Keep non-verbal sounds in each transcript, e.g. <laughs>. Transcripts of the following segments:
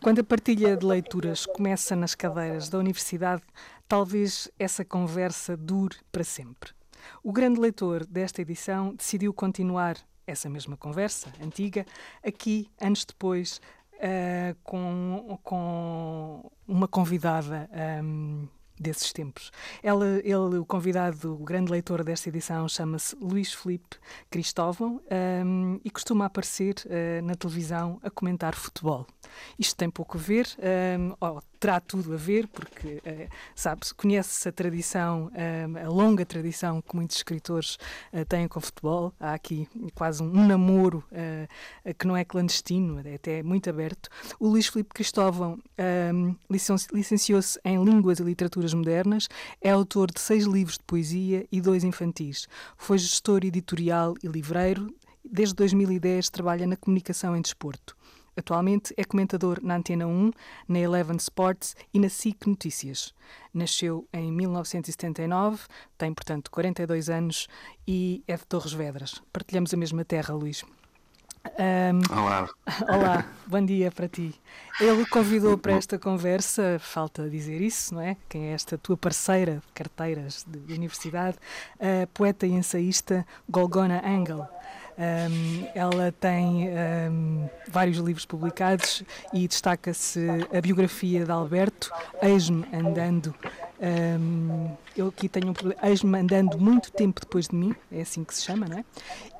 Quando a partilha de leituras começa nas cadeiras da universidade, talvez essa conversa dure para sempre. O grande leitor desta edição decidiu continuar essa mesma conversa antiga, aqui, anos depois, uh, com, com uma convidada. Um, desses tempos. Ele, o convidado, o grande leitor desta edição, chama-se Luís Felipe Cristóvão um, e costuma aparecer uh, na televisão a comentar futebol. Isto tem pouco a ver, um, terá tudo a ver, porque, uh, sabe-se, conhece-se a tradição, um, a longa tradição que muitos escritores uh, têm com o futebol. Há aqui quase um, namoro uh, que não é clandestino, é até muito aberto. O Luís Filipe Cristóvão licenciou-se em Línguas e Literaturas Modernas, é autor de seis livros de poesia e dois infantis. Foi gestor editorial e livreiro. Desde 2010 trabalha na comunicação em desporto. Atualmente é comentador na Antena 1, na Eleven Sports e na SIC Notícias. Nasceu em 1979, tem, portanto, 42 anos e é de Torres Vedras. Partilhamos a mesma terra, Luís. Um, olá. <laughs> Olá, bom dia para ti. Ele convidou para esta conversa, falta dizer isso, não é? Quem é esta tua parceira de carteiras de universidade, a poeta e ensaísta Golgona Engel. Um, ela tem um, vários livros publicados e destaca-se a biografia de Alberto, Eis-me Andando. Um, eu aqui tenho um Eis-me Andando muito tempo depois de mim, é assim que se chama, não é?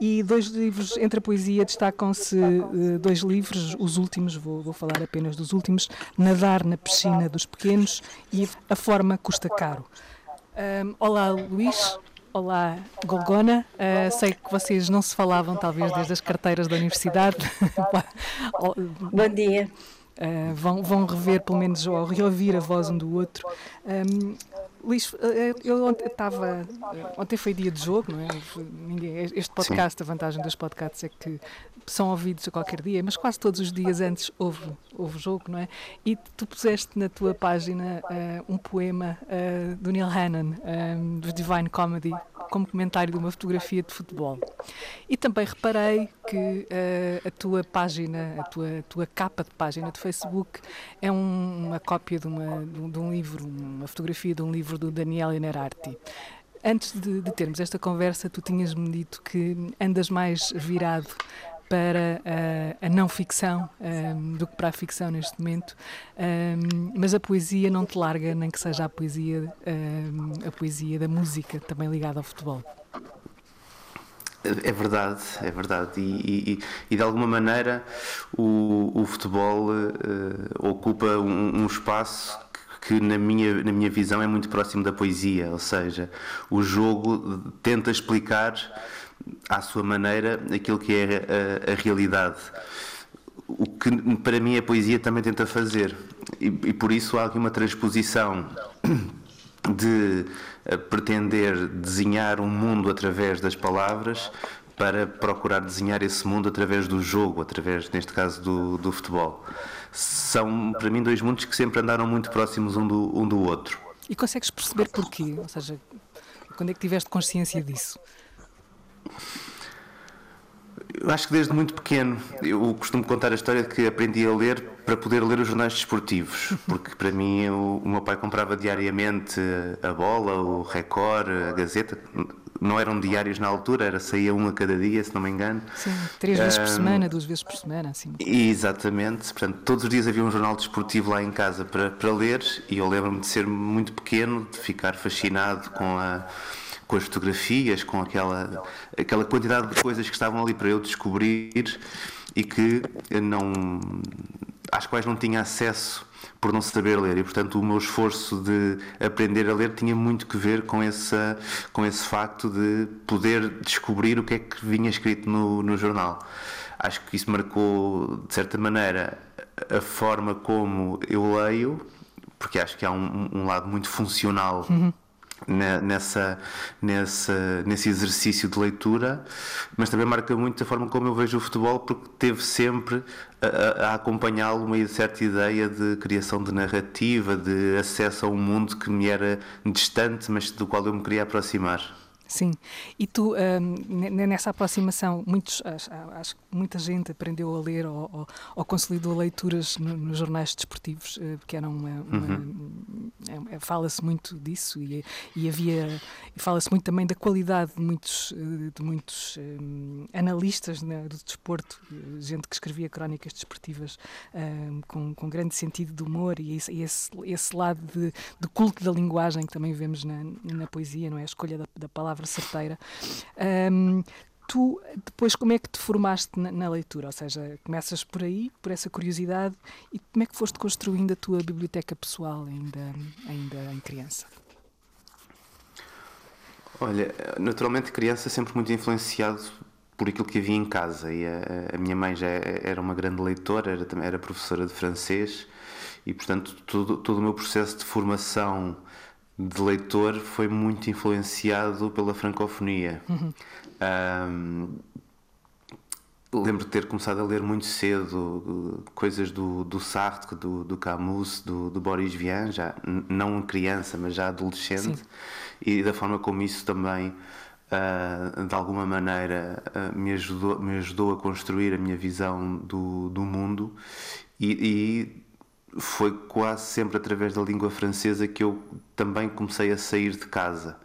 E dois livros, entre a poesia, destacam-se uh, dois livros, os últimos, vou, vou falar apenas dos últimos: Nadar na Piscina dos Pequenos e A Forma Custa Caro. olá, Luís. Olá, Golgona. Uh, sei que vocês não se falavam, talvez, desde as carteiras da universidade. <laughs> Bom dia. Uh, vão, vão rever, pelo menos, ou reouvir a voz um do outro. Um, Luís, eh, eu ontem estava. Ontem foi dia de jogo, não é? Este podcast, Sim. a vantagem dos podcasts é que são ouvidos a qualquer dia, mas quase todos os dias antes houve, houve jogo, não é? E tu puseste na tua página uh, um poema uh, do Neil Hannon, um, do Divine Comedy, como comentário de uma fotografia de futebol. E também reparei que uh, a tua página, a tua, a tua capa de página de Facebook é um, uma cópia de, uma, de, de, um livro, uma fotografia de um livro do Daniel Inerarti. Antes de, de termos esta conversa, tu tinhas-me dito que andas mais virado para a, a não ficção um, do que para a ficção neste momento, um, mas a poesia não te larga, nem que seja a poesia, um, a poesia da música, também ligada ao futebol. É verdade, é verdade. E, e, e de alguma maneira o, o futebol uh, ocupa um, um espaço que na minha, na minha visão é muito próximo da poesia, ou seja, o jogo tenta explicar à sua maneira aquilo que é a, a realidade. O que para mim a poesia também tenta fazer. E, e por isso há aqui uma transposição de pretender desenhar um mundo através das palavras para procurar desenhar esse mundo através do jogo, através, neste caso, do, do futebol. São, para mim, dois mundos que sempre andaram muito próximos um do, um do outro. E consegues perceber porquê? Ou seja, quando é que tiveste consciência disso? Eu acho que desde muito pequeno. Eu costumo contar a história de que aprendi a ler para poder ler os jornais desportivos, porque para mim o, o meu pai comprava diariamente a bola, o Record, a Gazeta. Não eram diários na altura, era saía um a cada dia, se não me engano. Sim, três vezes um, por semana, duas vezes por semana, assim. Exatamente, portanto, todos os dias havia um jornal desportivo lá em casa para, para ler e eu lembro-me de ser muito pequeno, de ficar fascinado com a com as fotografias, com aquela, aquela quantidade de coisas que estavam ali para eu descobrir e que não, às quais não tinha acesso por não saber ler e portanto o meu esforço de aprender a ler tinha muito que ver com essa com esse facto de poder descobrir o que é que vinha escrito no, no jornal acho que isso marcou de certa maneira a forma como eu leio porque acho que há um, um lado muito funcional. Uhum nessa, nessa, nesse exercício de leitura, mas também marca muito a forma como eu vejo o futebol, porque teve sempre a, a acompanhá-lo uma certa ideia de criação de narrativa, de acesso a um mundo que me era distante, mas do qual eu me queria aproximar. Sim, e tu, um, nessa aproximação, muitos, acho, que muita gente aprendeu a ler ou, ou, ou consolidou leituras no, nos jornais desportivos, eh, que eram uma. uma uhum. É, é, fala-se muito disso e, e havia. E fala-se muito também da qualidade de muitos, eh, de muitos um, analistas né, do desporto, eh, gente que escrevia crónicas desportivas um, com, com grande sentido de humor e esse, esse, esse lado de, de culto da linguagem que também vemos na, na poesia, não é? A escolha da, da palavra palavra certeira. Um, tu depois como é que te formaste na, na, leitura? Ou seja, começas por aí, por essa curiosidade, e como é que foste construindo a tua biblioteca pessoal ainda, ainda em criança? Olha, naturalmente criança sempre muito influenciado por aquilo que havia em casa e a, a minha mãe já era uma grande leitora, era, era professora de francês e portanto todo, todo o meu processo de formação de leitor foi muito influenciado pela francofonia. <laughs> Uhum. Um, lembro de ter começado a ler muito cedo coisas do, do Sartre, do, do Camus, do, do Boris Vian, já não criança, mas já adolescente, Sim. e da forma como isso também, uh, de alguma maneira, uh, me, ajudou, me ajudou a construir a minha visão do, do mundo. E, e foi quase sempre através da língua francesa que eu também comecei a sair de casa.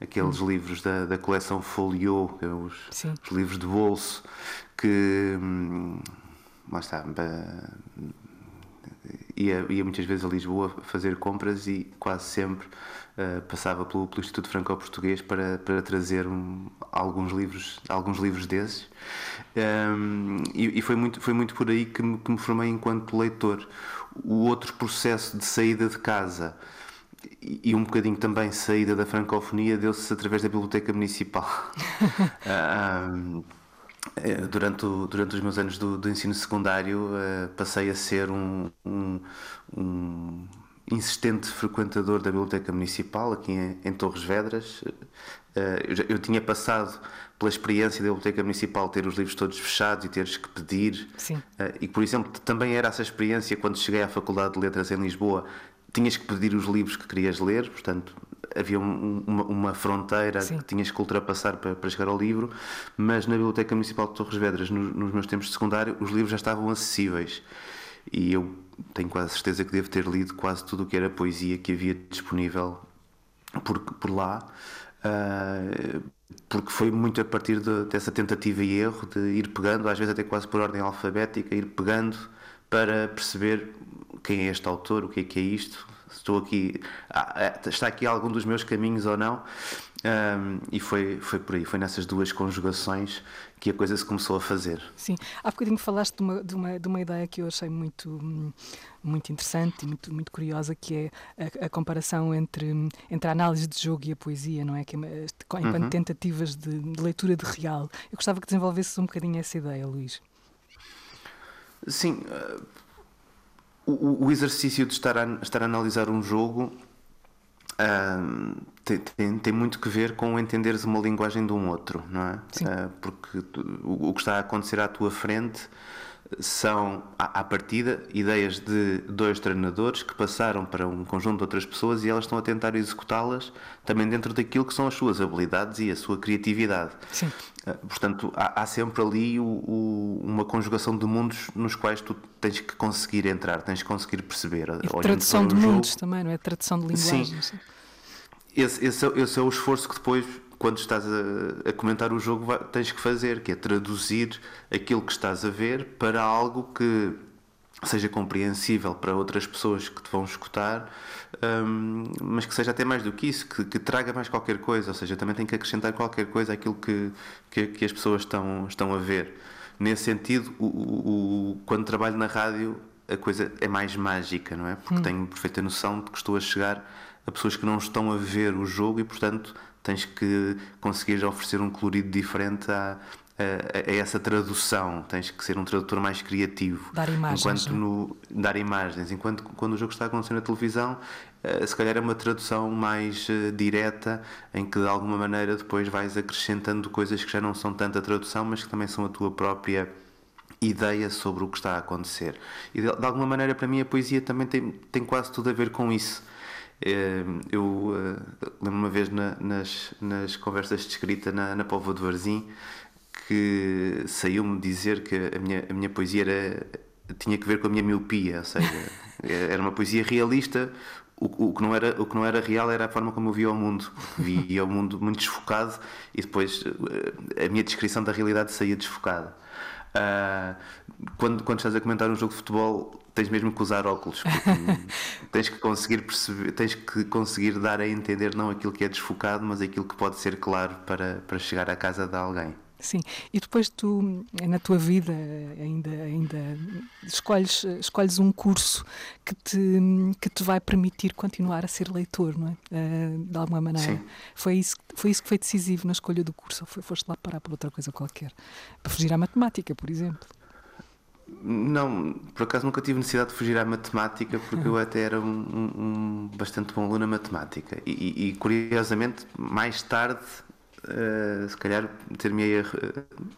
Aqueles hum. livros da, da coleção Folio, é os, os, livros de bolso, que. Hum, lá está. Ia, ia muitas vezes a Lisboa fazer compras e quase sempre uh, passava pelo, pelo Instituto Franco-Português para, para trazer um, alguns livros alguns livros desses um, e, e, foi muito foi muito por aí que me, que me formei enquanto leitor o outro processo de saída de casa e um bocadinho também saída da francofonia deu-se através da biblioteca municipal. <laughs> Eh, durante, o, durante os meus anos do, do ensino secundário uh, passei a ser um, um, um, insistente frequentador da biblioteca municipal aqui em, em Torres Vedras. Uh, eu, já, eu tinha passado pela experiência da Biblioteca Municipal ter os livros todos fechados e teres que pedir. Sim. Uh, e, por exemplo, também era essa experiência quando cheguei à Faculdade de Letras em Lisboa, tinhas que pedir os livros que querias ler, portanto, havia um, uma, uma, fronteira Sim. que tinhas que ultrapassar para, para, chegar ao livro, mas na Biblioteca Municipal de Torres Vedras, no, nos meus tempos de secundário, os livros já estavam acessíveis. E eu tenho quase certeza que devo ter lido quase tudo o que era poesia que havia disponível por, por lá. Uh, porque foi muito a partir de, dessa tentativa e erro de ir pegando, às vezes até quase por ordem alfabética, ir pegando para perceber quem é este autor, o que é que é isto, estou aqui, ah, é, está aqui algum dos meus caminhos ou não. Um, e foi, foi por aí, foi nessas duas conjugações que a coisa se começou a fazer. Sim, há bocadinho falaste de uma, de uma, de uma ideia que eu achei muito, muito interessante e muito, muito curiosa, que é a, a comparação entre, entre a análise de jogo e a poesia, não é? Que, é, enquanto uhum. tentativas de, de leitura de real. Eu gostava que desenvolvesses um bocadinho essa ideia, Luís. Sim, uh, o, o, exercício de estar a, estar a analisar um jogo uh, tem, tem, tem, muito que ver com entenderes uma linguagem de um outro, não é? Uh, porque tu, o, o, que está a acontecer à tua frente são, à, à partida, ideias de dois treinadores que passaram para um conjunto de outras pessoas e elas estão a tentar executá-las também dentro daquilo que são as suas habilidades e a sua criatividade. Sim. Uh, portanto, há, há, sempre ali o, o, uma conjugação de mundos nos quais tu tens que conseguir entrar, tens que conseguir perceber. E tradução de mundos jogo. também, não é? Tradução de linguagens. Sim. Esse, esse, é, esse é o esforço que depois quando estás a, a comentar o jogo vai, tens que fazer, que é traduzir aquilo que estás a ver para algo que seja compreensível para outras pessoas que te vão escutar, um, mas que seja até mais do que isso, que, que, traga mais qualquer coisa, ou seja, também tem que acrescentar qualquer coisa àquilo que, que, que as pessoas estão, estão a ver. Nesse sentido, o, o, quando trabalho na rádio, a coisa é mais mágica, não é? Porque hum. tenho perfeita noção de que estou a chegar a pessoas que não estão a ver o jogo e, portanto, tens que conseguir oferecer um colorido diferente à, a, a, essa tradução, tens que ser um tradutor mais criativo. Dar imagens. Enquanto é? no, dar imagens. Enquanto quando o jogo está a acontecer na televisão, uh, se calhar é uma tradução mais uh, direta, em que de alguma maneira depois vais acrescentando coisas que já não são tanto a tradução, mas que também são a tua própria ideia sobre o que está a acontecer. E de, de alguma maneira, para mim, a poesia também tem, tem quase tudo a ver com isso. Eh, eu lembro uma vez na, nas, nas conversas de escrita na, na Póvoa de Varzim que saiu-me dizer que a minha, a minha poesia era, tinha que ver com a minha miopia, ou seja, <laughs> era uma poesia realista. O, o, que não era, o que não era real era a forma como eu via o mundo. Via o mundo muito desfocado e depois eh, a minha descrição da realidade saía desfocada. Uh, quando, quando estás a comentar um jogo de futebol, tens mesmo que usar óculos, <laughs> tens que conseguir perceber, tens que conseguir dar a entender não aquilo que é desfocado, mas aquilo que pode ser claro para, para chegar à casa de alguém. Sim, e depois tu, na tua vida, ainda, ainda escolhes, escolhes um curso que te, que te vai permitir continuar a ser leitor, não é? Uh, de alguma maneira. Sim. Foi isso, foi isso que foi decisivo na escolha do curso, ou foi, foste lá parar por outra coisa qualquer? Para fugir à matemática, por exemplo? Não, por acaso nunca tive necessidade de fugir à matemática, porque eu até era um, um, um bastante bom aluno na matemática. E, e, e, curiosamente, mais tarde uh, se calhar ter-me,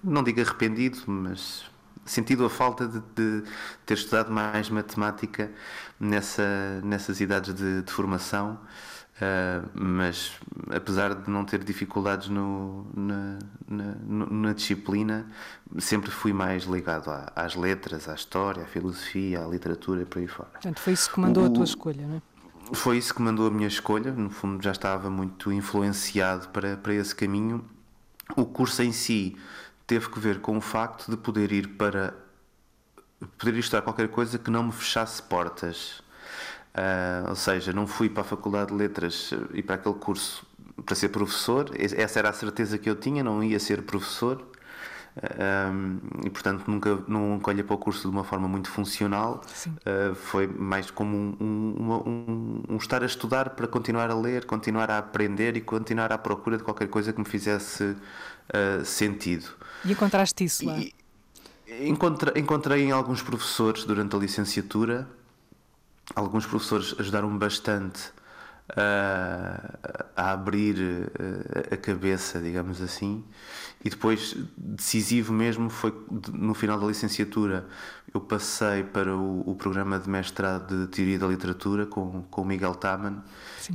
não digo arrependido, mas sentido a falta de, de, ter estudado mais matemática nessa, nessas idades de, de formação. Uh, mas apesar de não ter dificuldades no, na, na, na, disciplina, sempre fui mais ligado à, às letras, à história, à filosofia, à literatura e por aí fora. Portanto, foi isso que mandou o, a tua escolha, não é? Foi isso que mandou a minha escolha. No fundo, já estava muito influenciado para, para esse caminho. O curso em si teve que ver com o facto de poder ir para poder estudar qualquer coisa que não me fechasse portas. Uh, ou seja, não fui para a Faculdade de Letras e para aquele curso para ser professor. Essa era a certeza que eu tinha, não ia ser professor. Um, e portanto nunca, nunca olhei para o curso de uma forma muito funcional, uh, foi mais como um, um, um, estar a estudar para continuar a ler, continuar a aprender e continuar à procura de qualquer coisa que me fizesse uh, sentido. E encontraste isso lá? encontrei, encontrei em alguns professores durante a licenciatura, alguns professores ajudaram-me bastante a, a abrir a cabeça, digamos assim, e depois decisivo mesmo foi no final da licenciatura eu passei para o, o programa de mestrado de Teoria da Literatura com, com o Miguel Taman.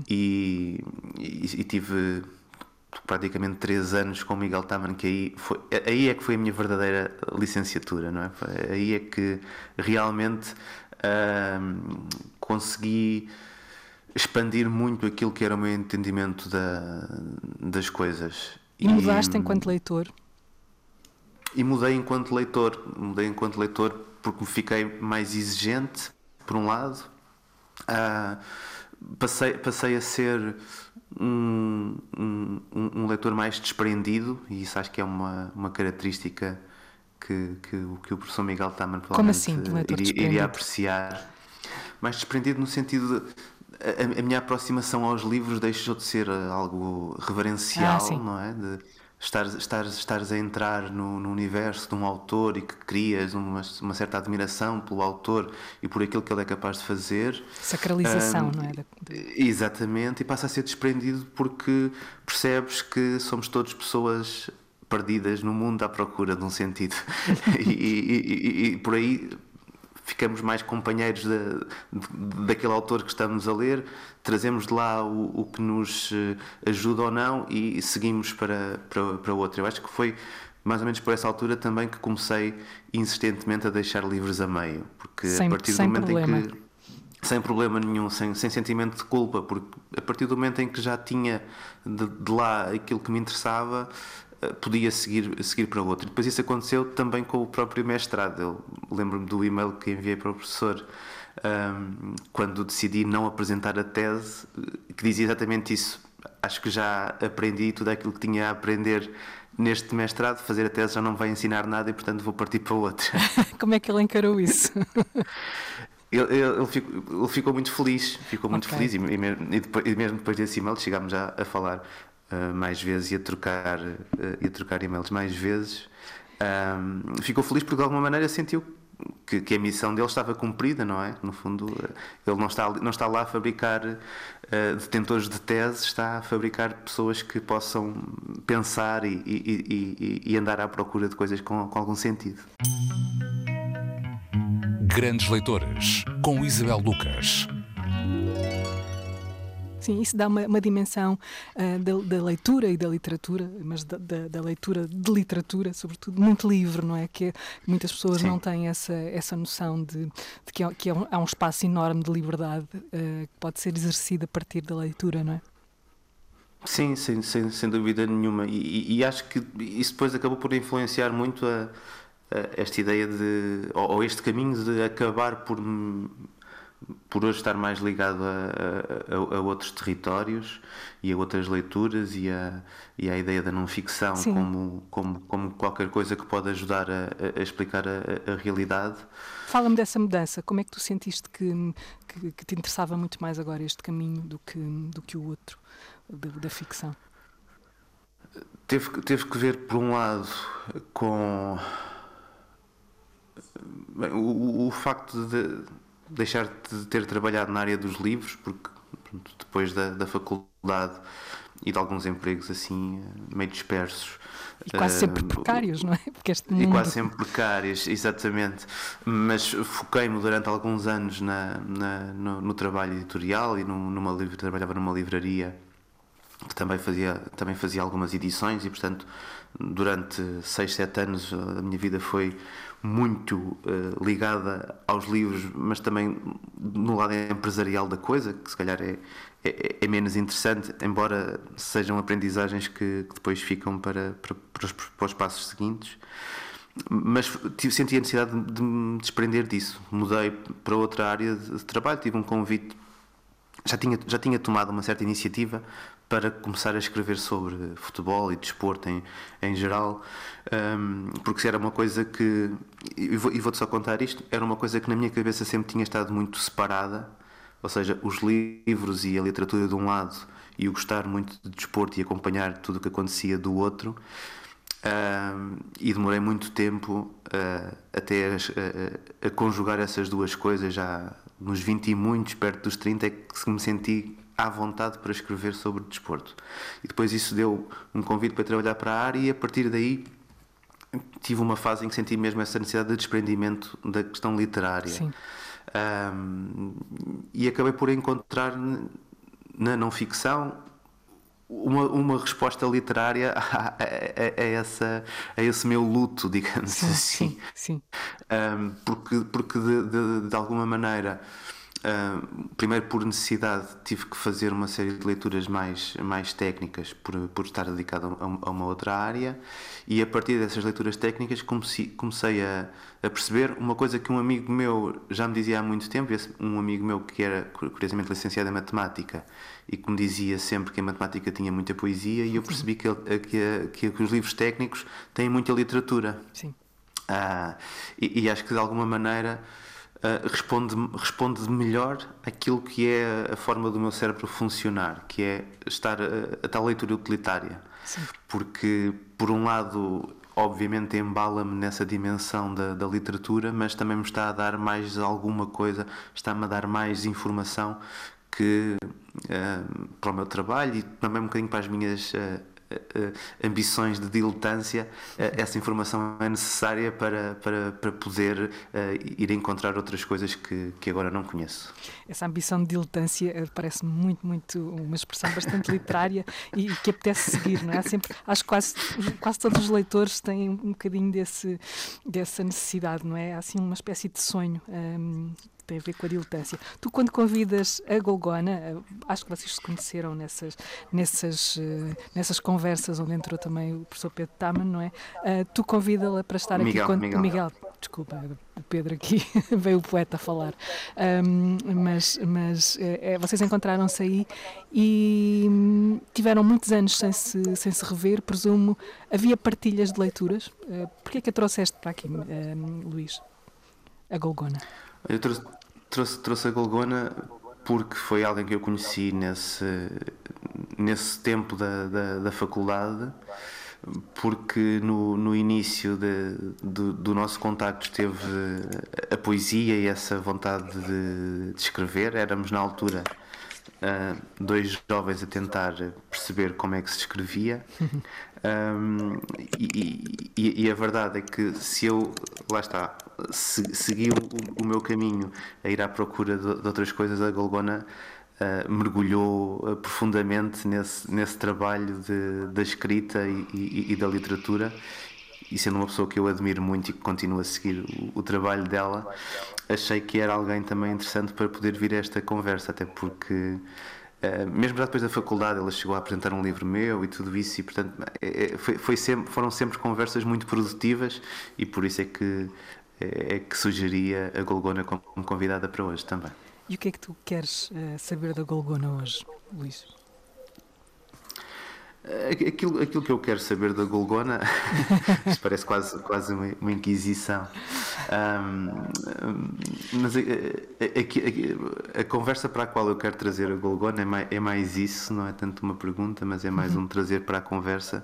E, e, e, tive praticamente três anos com o Miguel Taman que aí, foi, aí é que foi a minha verdadeira licenciatura, não é? Aí é que realmente consegui expandir muito aquilo que era o meu entendimento da, das coisas. E mudaste e, enquanto leitor? E mudei enquanto leitor. Mudei enquanto leitor porque me fiquei mais exigente, por um lado. Uh, passei, passei a ser um, um, um, leitor mais desprendido, e isso acho que é uma, uma característica que, que, que o professor Miguel Taman Como assim, iria, iria apreciar. Mais desprendido no sentido de a, a, minha aproximação aos livros deixou de ser algo reverencial, ah, não é? De estar, estar, estares a entrar no, no, universo de um autor e que crias uma, uma, certa admiração pelo autor e por aquilo que ele é capaz de fazer. Sacralização, um, não é? Exatamente, e passa a ser desprendido porque percebes que somos todos pessoas perdidas no mundo à procura de um sentido. <laughs> e, e, e, e por aí ficamos mais companheiros de, de, daquele autor que estamos a ler, trazemos de lá o, o, que nos eh, ajuda ou não e seguimos para, para, para outro. Eu acho que foi mais ou menos por essa altura também que comecei insistentemente a deixar livros a meio, porque sem, a partir do momento problema. em que sem problema nenhum, sem, sem sentimento de culpa, porque a partir do momento em que já tinha de, de lá aquilo que me interessava, podia seguir, seguir para outro. Depois isso aconteceu também com o próprio mestrado. Eu lembro-me do e-mail que enviei para o professor um, quando decidi não apresentar a tese, que dizia exatamente isso. Acho que já aprendi tudo aquilo que tinha a aprender neste mestrado, fazer a tese já não vai ensinar nada e portanto vou partir para outro. <laughs> Como é que ele encarou isso? <laughs> Ele, ele, ele, ficou, ele, ficou, muito feliz, ficou muito okay. feliz e, e, mesmo, e, depois, e, mesmo depois desse e-mail chegámos já a falar uh, mais vezes e a trocar, uh, e a trocar e-mails mais vezes. Um, ficou feliz porque de alguma maneira sentiu que, que, a missão dele estava cumprida, não é? No fundo, ele não está, não está lá a fabricar uh, detentores de tese, está a fabricar pessoas que possam pensar e, e, e, e andar à procura de coisas com, com algum sentido. Grandes Leitores, com Isabel Lucas. Sim, isso dá uma, uma dimensão uh, da, da, leitura e da literatura, mas da, da, da, leitura de literatura, sobretudo, muito livre, não é? Que muitas pessoas Sim. não têm essa, essa noção de, de que, há, que há um espaço enorme de liberdade uh, que pode ser exercido a partir da leitura, não é? Sim, sem, sem, sem dúvida nenhuma. E, e, e, acho que isso depois acabou por influenciar muito a, a esta ideia de. Ou, ou, este caminho de acabar por por hoje estar mais ligado a, a, a, outros territórios e a outras leituras e a, e a ideia da não ficção como, como, como qualquer coisa que pode ajudar a, a explicar a, realidade. Fala-me dessa mudança. Como é que tu sentiste que, que, que, te interessava muito mais agora este caminho do que, do que o outro, da, da ficção? Teve, teve que ver, por um lado, com bem, o, o facto de deixar de ter trabalhado na área dos livros, porque pronto, depois da, da faculdade e de alguns empregos assim meio dispersos. E quase uh, sempre precários, não é? Porque este mundo... E quase sempre precários, exatamente. Mas foquei-me durante alguns anos na, na no, no, trabalho editorial e numa livre, trabalhava numa livraria que também fazia, também fazia algumas edições e, portanto, durante 6, 7 anos a minha vida foi muito uh, ligada aos livros, mas também no lado empresarial da coisa, que se calhar é, é, é menos interessante, embora sejam aprendizagens que, que depois ficam para, para, para, os, para os passos seguintes. Mas tive, senti a necessidade de, de me desprender disso. Mudei para outra área de trabalho, tive um convite já tinha, já tinha tomado uma certa iniciativa para começar a escrever sobre futebol e desporto em, em geral, um, porque era uma coisa que, e vou-te só contar isto, era uma coisa que na minha cabeça sempre tinha estado muito separada, ou seja, os livros e a literatura de um lado e o gostar muito de desporto e acompanhar tudo o que acontecia do outro. Um, e demorei muito tempo uh, até a, a, conjugar essas duas coisas, já nos 20 e muitos, perto dos 30, é que me senti à vontade para escrever sobre desporto. E depois isso deu um convite para trabalhar para a área e a partir daí tive uma fase em que senti mesmo essa necessidade de desprendimento da questão literária. Sim. Um, e acabei por encontrar na não ficção uma, uma resposta literária <laughs> a, a, a, essa, a esse meu luto, digamos sim, assim. Sim, sim. Um, porque porque de, de, de alguma maneira Uh, primeiro por necessidade tive que fazer uma série de leituras mais, mais técnicas por, por estar dedicado a, a uma outra área e a partir dessas leituras técnicas comecei, comecei a, a, perceber uma coisa que um amigo meu já me dizia há muito tempo, um amigo meu que era curiosamente licenciado em matemática e que me dizia sempre que a matemática tinha muita poesia e eu percebi que, que, que os livros técnicos têm muita literatura. Sim. Uh, e, e acho que de alguma maneira uh, responde, responde melhor aquilo que é a forma do meu cérebro funcionar, que é estar a, a tal leitura utilitária. Sim. Porque, por um lado, obviamente embala-me nessa dimensão da, da, literatura, mas também me está a dar mais alguma coisa, está-me a dar mais informação que uh, para o meu trabalho e também um bocadinho para as minhas uh, ambições de diletância, uh, essa informação é necessária para, para, para poder ir encontrar outras coisas que, que agora não conheço. Essa ambição de diletância parece-me muito, muito uma expressão bastante literária e, que apetece seguir, não é? Sempre, acho que quase, quase todos os leitores têm um bocadinho desse, dessa necessidade, não é? Assim uma espécie de sonho. Um, tem a ver com a diletância. Tu, quando convidas a Golgona, eh, acho que vocês se conheceram nessas, nessas, eh, nessas conversas onde entrou também o professor Pedro Taman, não é? Uh, tu convida-la para estar Miguel, aqui. Quando, Miguel. Miguel, desculpa, o Pedro aqui, <laughs> veio o poeta a falar. Um, mas mas é, vocês encontraram-se aí e hum, tiveram muitos anos sem se, sem se rever, presumo. Havia partilhas de leituras? Uh, Porquê é que a trouxeste para aqui, um, Luís? A Golgona. Eu trouxe, trouxe, trouxe a Golgona porque foi alguém que eu conheci nesse, nesse tempo da, da, da faculdade porque no, no início de, do, do, nosso contacto esteve a poesia e essa vontade de, de escrever. Éramos na altura uh, dois jovens a tentar perceber como é que se escrevia. <laughs> Um, e, e, e, a verdade é que se eu, lá está, se, segui o, o, meu caminho a ir à procura de, de outras coisas, a Golgona uh, mergulhou uh, profundamente nesse, nesse trabalho de, da escrita e, e, e, da literatura. E sendo uma pessoa que eu admiro muito e que continuo a seguir o, o, trabalho dela, achei que era alguém também interessante para poder vir a esta conversa, até porque. Uh, mesmo já depois da faculdade, ela chegou a apresentar um livro meu e tudo isso, e portanto é, é foi, foi sempre, foram sempre conversas muito produtivas, e por isso é que, é, é que sugeria a Golgona como convidada para hoje também. E o que é que tu queres uh, saber da Golgona hoje, Luís? Aquilo, aquilo que eu quero saber da Golgona, <laughs> isto parece quase, quase uma, uma inquisição, um, mas a, a, a, a, conversa para a qual eu quero trazer a Golgona é mais, é mais isso, não é tanto uma pergunta, mas é mais uhum. um trazer para a conversa.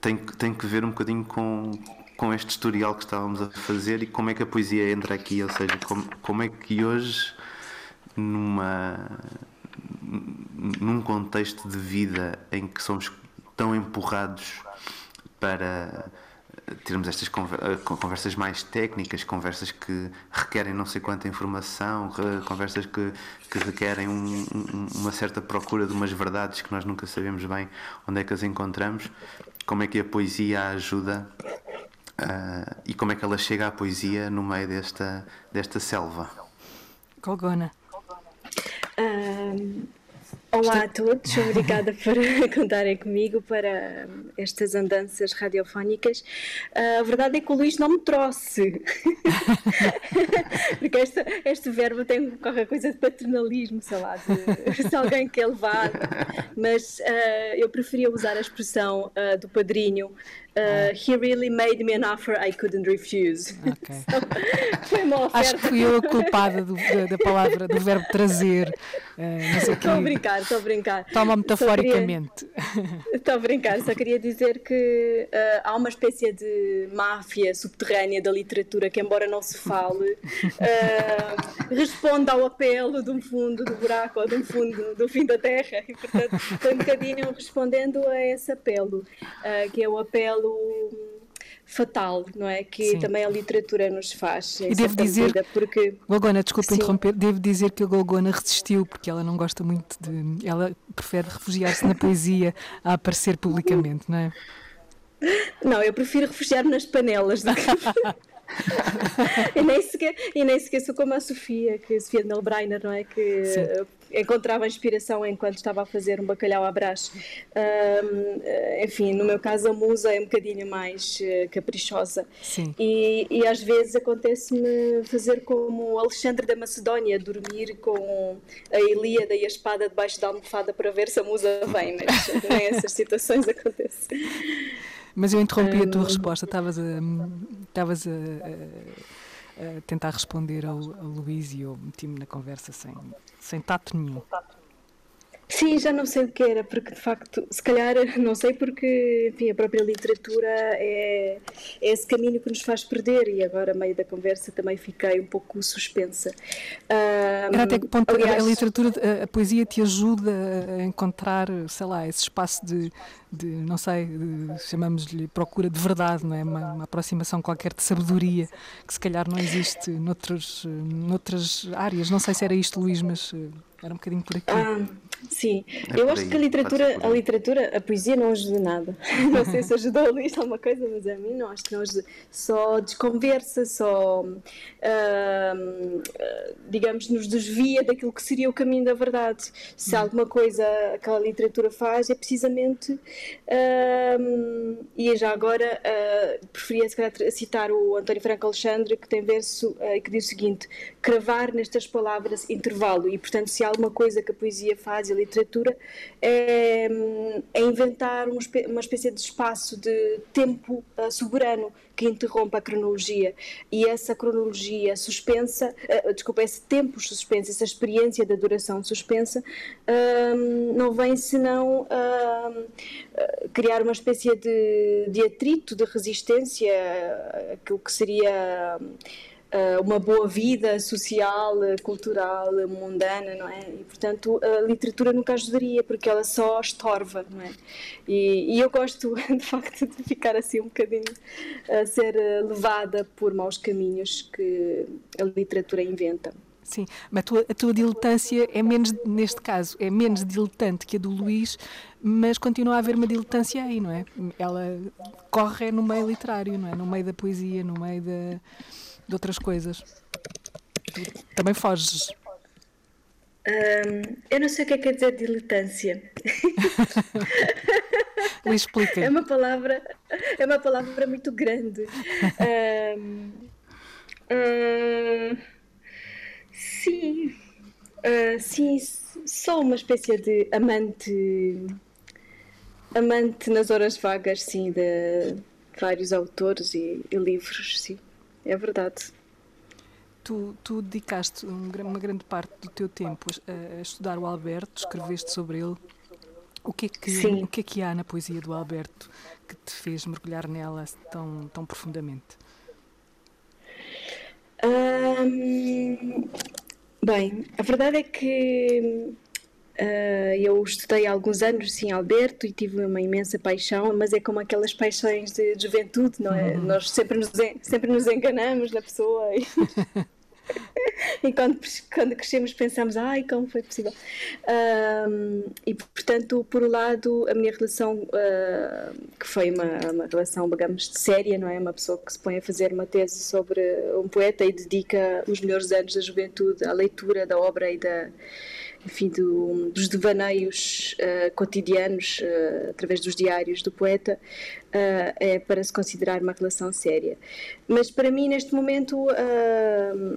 Tem, tem que ver um bocadinho com, com este historial que estávamos a fazer e como é que a poesia entra aqui, ou seja, como, como é que hoje numa num contexto de vida em que somos tão empurrados para termos estas conversas mais técnicas, conversas que requerem não sei quanta informação, conversas que, que requerem um, uma certa procura de umas verdades que nós nunca sabemos bem onde é que as encontramos, como é que a poesia ajuda uh, e como é que ela chega à poesia no meio desta, desta selva. Colgona. Um, olá a todos, obrigada por <laughs> contarem comigo para estas andanças radiofónicas. Uh, a verdade é que o Luís não me trouxe, <laughs> porque esta, este verbo tem qualquer coisa de paternalismo, sei lá, de, de alguém que é levado, mas uh, eu preferia usar a expressão uh, do padrinho Uh, he really made me an offer I couldn't refuse. Okay. <laughs> foi uma oferta. Acho que fui eu a culpada do, da, da, palavra, do verbo trazer. Uh, estou a brincar, estou a brincar. Toma metaforicamente. Estou a brincar, só queria dizer que uh, há uma espécie de máfia subterrânea da literatura que, embora não se fale, responde ao apelo de um fundo do buraco ou de um fundo do fim da terra. E, portanto, foi um bocadinho respondendo a esse apelo, que é o apelo fatal, não é? Que Sim. também a literatura nos faz. E devo dizer, medida, porque... Golgona, desculpa Sim. interromper, devo dizer que a Golgona resistiu, porque ela não gosta muito de. Ela prefere refugiar-se na poesia a aparecer publicamente, não é? Não, eu prefiro refugiar-me nas panelas do que. <laughs> <laughs> e, nem sequer, e nem sou como a Sofia, que a Sofia Nelbreiner, não é? Que Sim. encontrava inspiração enquanto estava a fazer um bacalhau à brás. Um, enfim, no meu caso, a musa é um bocadinho mais uh, caprichosa. Sim. E, e às vezes acontece-me fazer como Alexandre da Macedónia, dormir com a Ilíada e a espada debaixo da almofada para ver se a musa vem, mas <laughs> nem essas situações acontecem. Mas eu interrompi a tua resposta, estavas a, estavas a, a, a, tentar responder ao, ao Luís e eu meti-me na conversa sem, sem tato nenhum. Sim, já não sei o que era, porque de facto, se calhar, <laughs> não sei porque, enfim, a própria literatura é, é esse caminho que nos faz perder e agora, a meio da conversa, também fiquei um pouco suspensa. Um, era até que ponto aliás, a literatura, a, a, poesia te ajuda a encontrar, sei lá, esse espaço de, de não sei, chamamos-lhe procura de verdade, não é? Uma, uma, aproximação qualquer de sabedoria que se calhar não existe noutros, noutras áreas. Não sei se era isto, Luís, mas eh, era um bocadinho por aqui. Ah, sim, é eu acho aí, que a literatura, a literatura, a poesia não ajuda nada. <laughs> Não sei se ajudou a Luís alguma coisa, mas a mim não, acho que não ajuda. Só desconversa, só, uh, digamos, nos desvia daquilo que seria o caminho da verdade. Se hum. alguma coisa aquela literatura faz, é precisamente. Uh, e já agora uh, preferia se calhar, citar o António Franco Alexandre, que tem verso uh, que diz o seguinte: cravar nestas palavras intervalo. E portanto, se há alguma coisa que a poesia faz literatura, é, é inventar uma espécie de espaço de tempo uh, soberano que interrompa a cronologia. E essa cronologia suspensa, uh, desculpa, esse tempo suspenso, essa experiência da duração suspensa, uh, não vem senão criar uma espécie de, de atrito, de resistência, aquilo que seria uh, uma boa vida social, cultural, mundana, não é? E, portanto, a literatura nunca ajudaria, porque ela só estorva, não é? E, e eu gosto, <laughs> de facto, de ficar assim um bocadinho a ser levada por maus caminhos que a literatura inventa. Sim, mas a tua, a tua diletância é menos, neste caso, é menos diletante que a do Luís, mas continua a haver uma diletância aí, não é? Ela corre no meio literário, não é? No meio da poesia, no meio da de outras coisas? também foges. Um, eu não sei o que é que quer dizer diletância. <laughs> Me explica. É uma palavra, é uma palavra muito grande. Um, um, sim, uh, sim, sou uma espécie de amante, amante nas horas vagas, sim, de vários autores e, e livros, sim é verdade. Tu, tu dedicaste uma grande parte do teu tempo a, estudar o Alberto, escreveste sobre ele. O que, é que, Sim. o que é que há na poesia do Alberto que te fez mergulhar nela tão, tão profundamente? bem, a verdade é que eu estudei há alguns anos, sim, Alberto, e tive uma imensa paixão, mas é como aquelas paixões de, de juventude, não é? Uhum. Nós sempre nos, sempre nos enganamos na pessoa. E... <laughs> e quando, quando crescemos pensamos, ai, como foi possível? e portanto, por um lado, a minha relação, uh, que foi uma, uma relação, digamos, séria, não é? Uma pessoa que se põe a fazer uma tese sobre um poeta e dedica os melhores anos da juventude à leitura da obra e da enfim, do, dos devaneios uh, cotidianos uh, através dos diários do poeta uh, é para se considerar uma relação séria. Mas para mim, neste momento,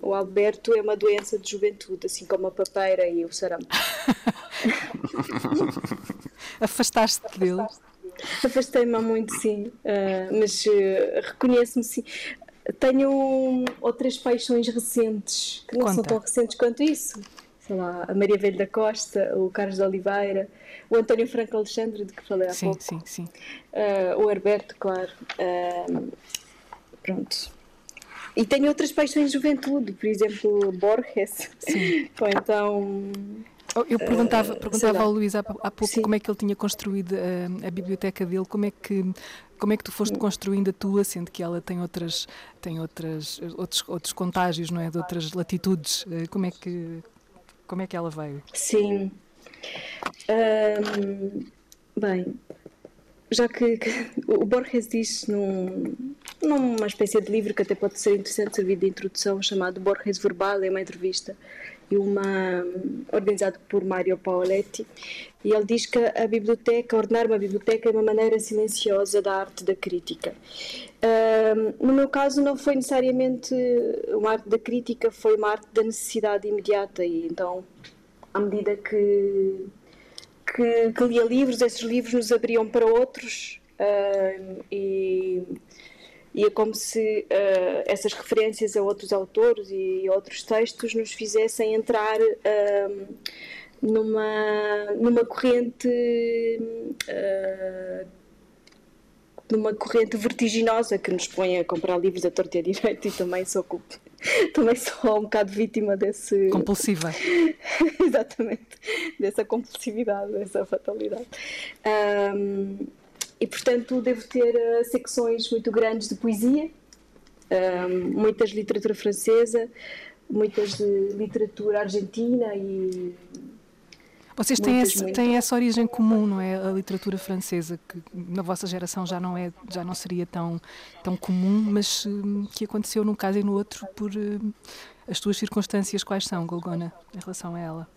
o Alberto é uma doença de juventude, assim como a papeira e o sarampo. <laughs> Afastaste-te dele? Afastei-me há muito, sim, mas reconheço-me, sim. Tenho outras paixões recentes, que não Conta. são tão recentes quanto isso sei lá, a Maria Velho da Costa, o Carlos de Oliveira, o António Franco Alexandre, de que falei há sim, pouco. Sim, sim, uh, o Herberto, claro. Uh, pronto. E tenho outras paixões de juventude, por exemplo, Borges. Sim. <laughs> Ou então. Oh, eu perguntava, uh, perguntava ao Luís há, há pouco sim. como é que ele tinha construído a, a, biblioteca dele, como é que como é que tu foste construindo a tua, sendo que ela tem outras tem outras outros outros contágios, não é, de outras latitudes. Como é que como é que ela veio? Sim. Bem, já que, que, o Borges diz num, numa espécie de livro que até pode ser interessante servir de introdução, chamado Borges Verbal, é uma entrevista e uma organizado por Mario Paoletti, e ele diz que a biblioteca, ordenar uma biblioteca é uma maneira silenciosa da arte da crítica. No meu caso não foi necessariamente uma arte da crítica, foi uma arte da necessidade imediata e então à medida que que, que lia livros, esses livros nos abriam para outros e, e é como se uh, essas referências a outros autores e, outros textos nos fizessem entrar uh, numa, numa corrente numa corrente vertiginosa que nos põe a comprar livros a torta e a direito e também sou <laughs> também sou um bocado vítima desse compulsiva. <laughs> Exatamente. Dessa compulsividade dessa fatalidade. Um, e portanto devo ter uh, secções muito grandes de poesia um, muitas de literatura francesa muitas de literatura argentina e vocês têm, esse, têm essa origem comum, não é? A literatura francesa, que na vossa geração já não, é, já não seria tão, tão comum, mas hum, que aconteceu num caso e no outro por uh, as tuas circunstâncias. Quais são, Golgona, em relação a ela?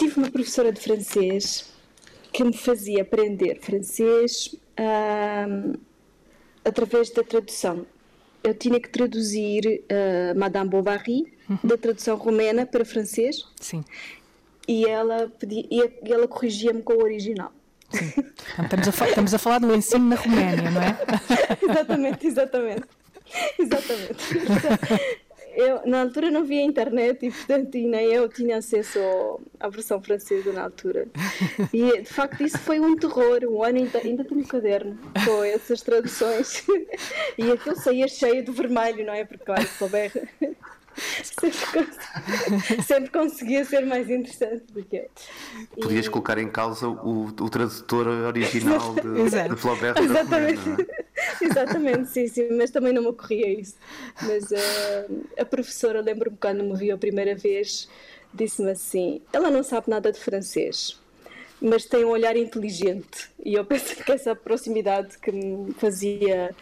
Tive uma professora de francês que me fazia aprender francês através da tradução eu tinha que traduzir uh, Madame Bovary, uhum. da tradução romena para francês. Sim. E ela, pedia, e ela corrigia-me com o original. Sim. Então, estamos, a, estamos a falar do ensino na Roménia, não é? <laughs> exatamente, exatamente. Exatamente. <laughs> Eu, na altura não via internet e, portanto, e nem eu tinha acesso à versão francesa na altura. E, de facto, isso foi um terror. Um ano ainda, ainda tenho um caderno com essas traduções. <laughs> E aquilo saía cheio de vermelho, não é? Porque, claro, souber sempre, sempre conseguia ser mais interessante do que eu. Podias e... colocar em causa o, o tradutor original de, de Flaubert. Exatamente. É? <laughs> Exatamente, sim, sim, mas também não me ocorria isso. Mas uh, a professora, lembro-me quando me viu a primeira vez, disse-me assim: ela não sabe nada de francês mas tem um olhar inteligente. E eu <laughs> penso que essa proximidade que me fazia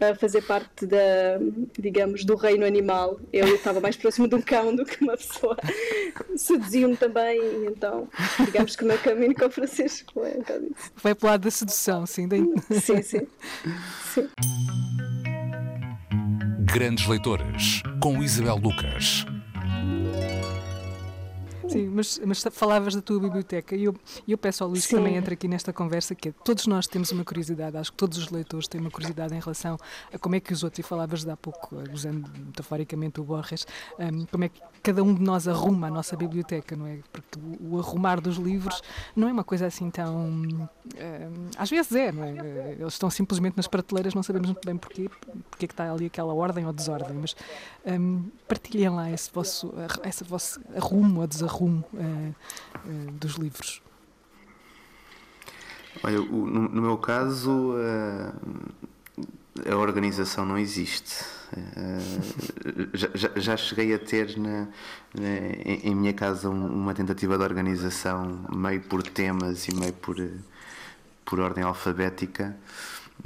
a fazer parte da, digamos, do reino animal. Eu estava mais próximo de um cão do que uma pessoa. Seduziu-me também, e então, digamos que o meu caminho com o Francisco foi um bocado isso. Vai para o lado da sedução, sim. Daí... Sim, sim. sim. Grandes Leitoras, com Isabel Lucas. Sim, mas, mas falavas da tua biblioteca e eu, eu peço ao Luís que também entre aqui nesta conversa, que é, todos nós temos uma curiosidade, acho que todos os leitores têm uma curiosidade em relação a como é que os outros, e falavas de há pouco, usando metaforicamente o Borges, um, como é que cada um de nós arruma a nossa biblioteca, não é? Porque o, o arrumar dos livros não é uma coisa assim tão. Um, às vezes é, não é? Eles estão simplesmente nas prateleiras, não sabemos muito bem porquê, porque é que está ali aquela ordem ou desordem, mas um, partilhem lá esse vosso, esse vosso arrumo ou desarrumo rumo uh, uh, dos livros? Olha, o, no, no, meu caso, uh, a organização não existe. Já, já, já, cheguei a ter na, na, em minha casa uma tentativa de organização meio por temas e meio por, por ordem alfabética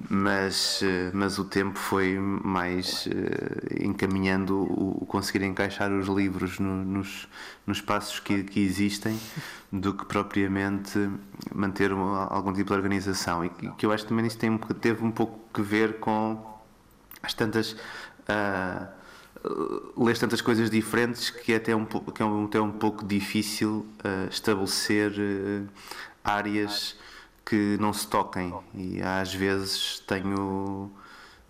mas, eh, mas o tempo foi mais uh, encaminhando o, o, conseguir encaixar os livros no, nos, nos passos que, que existem do que propriamente manter uma, algum tipo de organização. E que eu acho também isso tem, teve um pouco que ver com as tantas uh, lês tantas coisas diferentes que é até um, que é até um pouco difícil uh, estabelecer áreas que não se toquem. E às vezes tenho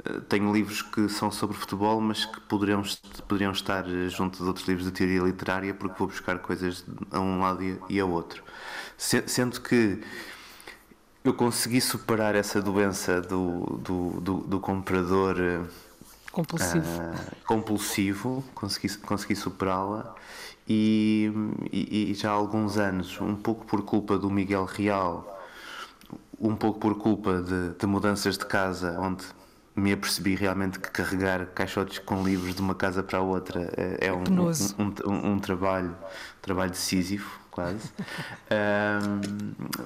eh, tenho livros que são sobre futebol mas que poderiam, poderiam estar junto de outros livros de teoria literária porque vou buscar coisas a um lado e a outro. Sendo que eu consegui superar essa doença do, do, do, do comprador eh, compulsivo, uh, compulsivo consegui, consegui superá-la e, e, e já há alguns anos um pouco por culpa do Miguel Real um pouco por culpa de, de, mudanças de casa, onde me apercebi realmente que carregar caixotes com livros de uma casa para a outra é, é um, um, um, um, trabalho, trabalho decisivo, quase. <laughs>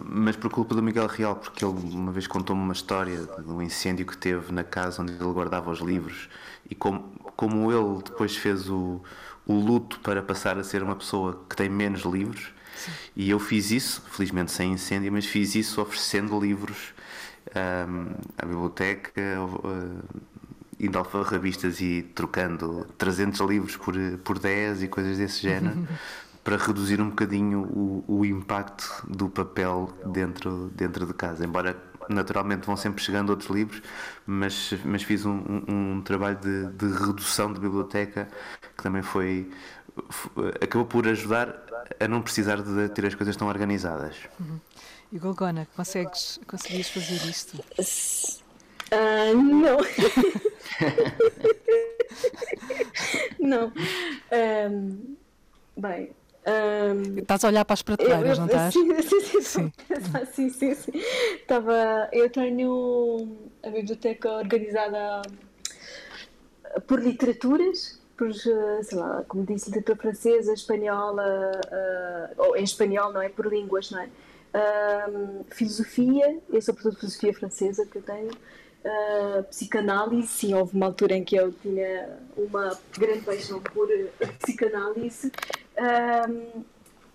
mas por culpa do Miguel Real, porque ele uma vez contou-me uma história do incêndio que teve na casa onde ele guardava os livros e como, como ele depois fez o, o luto para passar a ser uma pessoa que tem menos livros e eu fiz isso, felizmente sem incêndio, mas fiz isso oferecendo livros um, à biblioteca, uh, indo alfarrabistas e trocando 300 livros por, por 10 e coisas desse género. <laughs> para reduzir um bocadinho o, o impacto do papel dentro, dentro de casa. Embora naturalmente vão sempre chegando outros livros, mas, mas fiz um, um, um trabalho de, de, redução de biblioteca que também foi, acabou por ajudar a não precisar de ter as coisas tão organizadas. Uhum. E Golgona, consegues, conseguias fazer isto? Uh, não. <laughs> não. Um, bem. Um, estás a olhar para as prateleiras, não estás? Sim, sim, sim. sim. sim, <laughs> sim, sim. Estava, eu tenho a biblioteca organizada por literaturas por, eh, sei lá, como disse, literatura francesa, espanhola, uh, ou em espanhol, não é? Por línguas, não é? Uh, filosofia, eu sou sobretudo filosofia francesa que eu tenho, uh, psicanálise, sim, houve uma altura em que eu tinha uma grande paixão por psicanálise,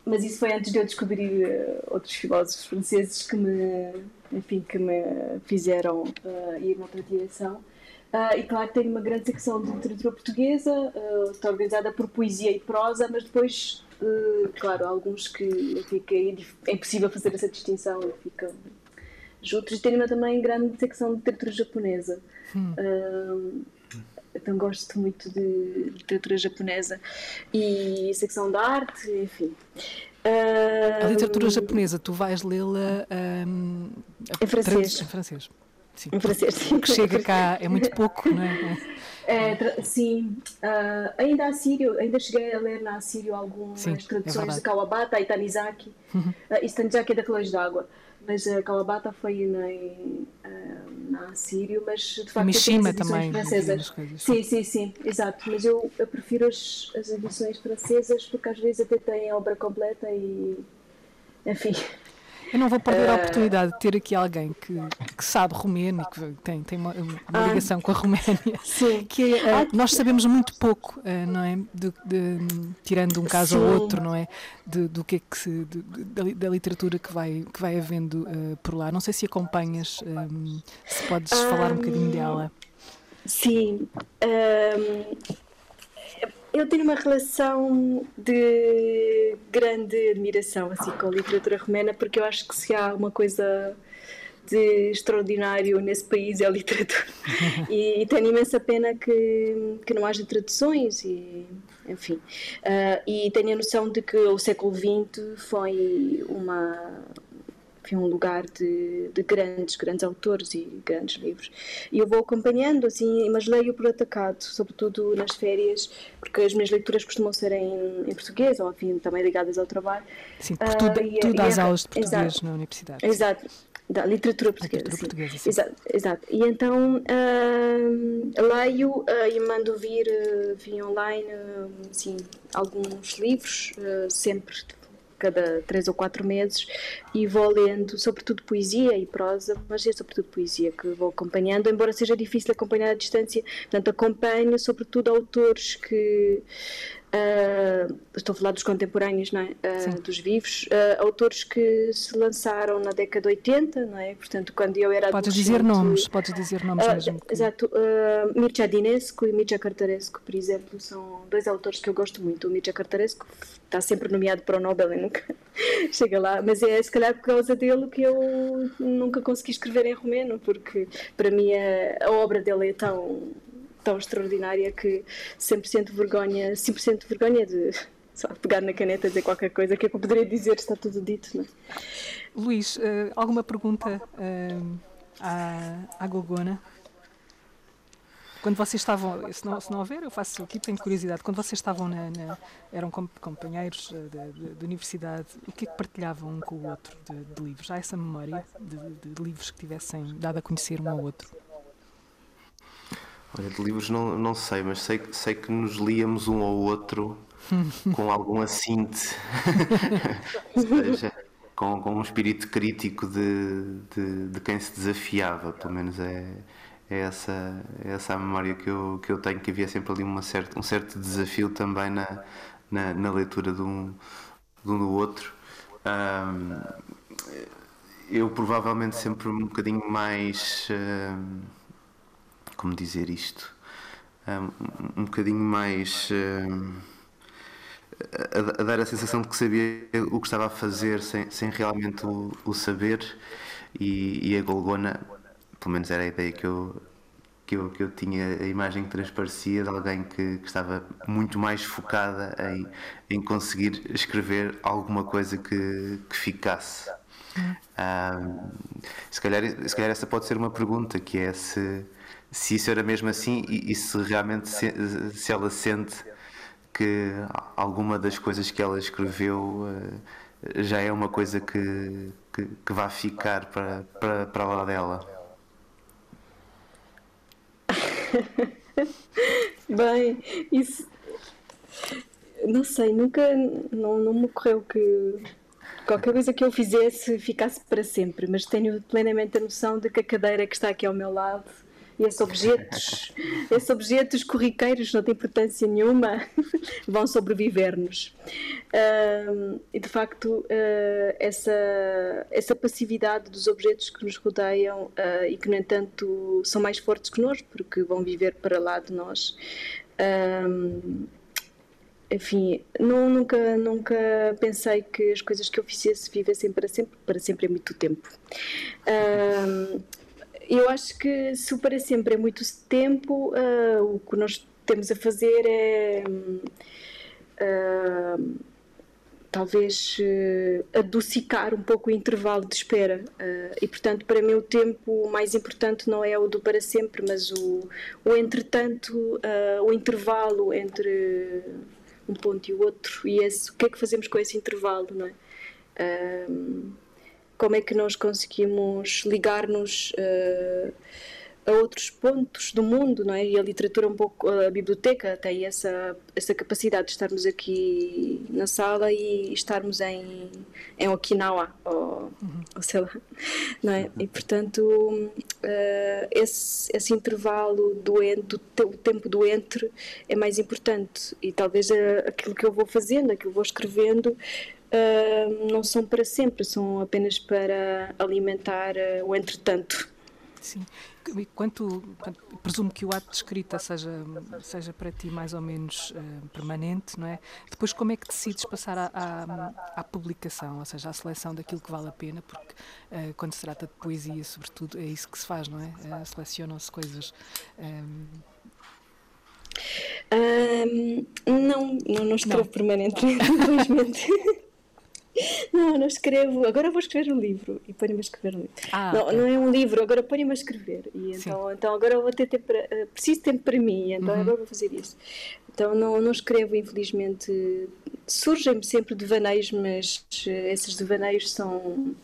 mas isso foi antes de eu descobrir outros filósofos franceses que me, enfim, que me fizeram ir noutra direção. Uh, e claro tem uma grande secção de literatura portuguesa, uh, está organizada por poesia e prosa, mas depois, uh, claro, alguns que fica, é impossível fazer essa distinção, ficam juntos. E tem uma também grande secção de literatura japonesa. Hum. então gosto muito de literatura japonesa e secção de arte, enfim. a literatura japonesa, tu vais lê-la um, em francês. Em francês. Sim. Em francês, sim. Que chega cá é muito pouco, não é? <laughs> é sim, uh, ainda Assírio, ainda cheguei a ler na Assírio algumas sim, é traduções é de Kawabata e Tanizaki. Uhum. Uh, Tanizaki é da Relógio d'Água, mas uh, Kawabata foi na, uh, na Assírio, mas de facto Mishima também. Francesas. Sim, sim, sim, exato. Mas eu, eu prefiro as, as edições francesas porque às vezes até têm a obra completa e enfim, eu não vou perder a eh, oportunidade de ter aqui alguém que, que sabe romeno e que tem, tem uma, uma ah. ligação com a Roménia. Sim. Que uh, nós sabemos muito pouco, uh, não é? De, de, tirando um caso Sim. ou outro, não é? De, do que é que se, da, da, literatura que vai, que vai havendo uh, por lá. Não sei se acompanhas, um, se podes um, falar um bocadinho dela. Sim. Um, eu tenho uma relação de grande admiração assim, com a literatura romena, porque eu acho que se há uma coisa de extraordinário nesse país é a literatura. <laughs> e, e tenho imensa pena que, que não haja traduções e enfim. Uh, e tenho a noção de que o século XX foi uma, um lugar de, de, grandes, grandes autores e grandes livros. E eu vou acompanhando, assim, mas leio por atacado, sobretudo nas férias, porque as minhas leituras costumam ser em, em português, ou enfim, também ligadas ao trabalho. Sim, porque tu, uh, tu dás aulas de português exato, na universidade. Exato. Da literatura portuguesa. Literatura portuguesa sim. Exato, exato. E então uh, leio uh, e mando vir uh, via online assim, alguns livros, sempre cada três ou quatro meses e vou lendo sobretudo poesia e prosa, mas é sobretudo poesia que vou acompanhando, embora seja difícil acompanhar à distância, portanto acompanho sobretudo autores que Uh, estou a falar dos contemporâneos, não é? Uh, dos vivos, uh, autores que se lançaram na década de 80, não é? Portanto, quando eu era Podes dizer nomes, podes dizer nomes mesmo. Que... Exato. Uh, Mircea Dinescu e Mircea Cartarescu, por exemplo, são dois autores que eu gosto muito. O Mircea Cartarescu está sempre nomeado para o Nobel e nunca <laughs> chega lá, mas é se calhar por causa dele que eu nunca consegui escrever em romeno, porque para mim a, a obra dele é tão tão extraordinária que sempre sinto vergonha, sempre sinto vergonha de só pegar na caneta e dizer qualquer coisa que é que eu poderia dizer, está tudo dito. Não é? Luís, uh, alguma pergunta uh, à, à Gogona? Quando vocês estavam, se não, se não houver, eu faço aqui, tenho curiosidade, quando vocês estavam na, na eram companheiros eh, de, de, de, universidade, o que é que partilhavam um com o outro de, de livros? Há essa memória de, livros que tivessem dado a conhecer um ao outro? Olha, de livros não, não sei, mas sei, sei que nos líamos um ao outro <laughs> com algum assinte, ou <laughs> seja, com, com um espírito crítico de, de, de, quem se desafiava, pelo menos é, é, essa, é essa a memória que eu, que eu tenho, que havia sempre ali uma certa, um certo desafio também na, na, na leitura de um, de um do outro. Um, eu provavelmente sempre um bocadinho mais. Um, como dizer isto, um, um bocadinho mais. Um, a, a, dar a sensação de que sabia o que estava a fazer sem, sem realmente o, o saber, e, e, a Golgona, pelo menos era a ideia que eu, que eu, que eu tinha, a imagem que transparecia de alguém que, que estava muito mais focada em, em conseguir escrever alguma coisa que, que ficasse. Um, se, calhar, se calhar essa pode ser uma pergunta, que é se se isso era mesmo assim e, e se realmente se, se, ela sente que alguma das coisas que ela escreveu uh, já é uma coisa que, que, que vai ficar para, para, para lá dela. <laughs> Bem, isso não sei, nunca não, não me ocorreu que qualquer coisa que eu fizesse ficasse para sempre, mas tenho plenamente a noção de que a cadeira que está aqui ao meu lado e esses objetos, esses objetos corriqueiros não têm importância nenhuma, <laughs> vão sobreviver-nos. Uh, e de facto, uh, essa, essa passividade dos objetos que nos rodeiam uh, e que, no entanto, são mais fortes que nós, porque vão viver para lá de nós. enfim, não, nunca, nunca pensei que as coisas que eu fizesse vivessem para sempre, para sempre é muito tempo. Eu acho que se para sempre é muito tempo, uh, o que nós temos a fazer é uh, talvez uh, adocicar um pouco o intervalo de espera. e portanto, para mim, o tempo mais importante não é o do para sempre, mas o, o entretanto, o intervalo entre um ponto e o outro. E esse, o que é que fazemos com esse intervalo, não é? Como é que nós conseguimos ligar-nos uh, a outros pontos do mundo, não é? E a literatura um pouco, a biblioteca tem essa essa capacidade de estarmos aqui na sala e estarmos em em Okinawa ou, uhum. ou sei lá, não é? E portanto uh, esse esse intervalo do, do tempo do entre é mais importante e talvez uh, aquilo que eu vou fazendo, aquilo que eu vou escrevendo uh, não são para sempre, são apenas para alimentar uh, o entretanto. Sim. Quanto, quanto, presumo que o ato de escrita seja, seja para ti mais ou menos uh, permanente, não é? Depois, como é que decides passar à, à, à, publicação, ou seja, à seleção daquilo que vale a pena? Porque uh, quando se trata de poesia, sobretudo, é isso que se faz, não é? Uh, Selecionam-se coisas. Um... Um, não, não, não escrevo não. permanentemente, <laughs> infelizmente. <laughs> Não, não escrevo. Agora vou escrever um livro e ponho-me a escrever um livro. Ah, não, okay. não é um livro, agora ponho-me a escrever. E então, então agora vou ter tempo para, uh, preciso de tempo para mim, então uhum. agora vou fazer isso. Então não, não escrevo, infelizmente. Surgem-me sempre devaneios, mas uh, esses devaneios são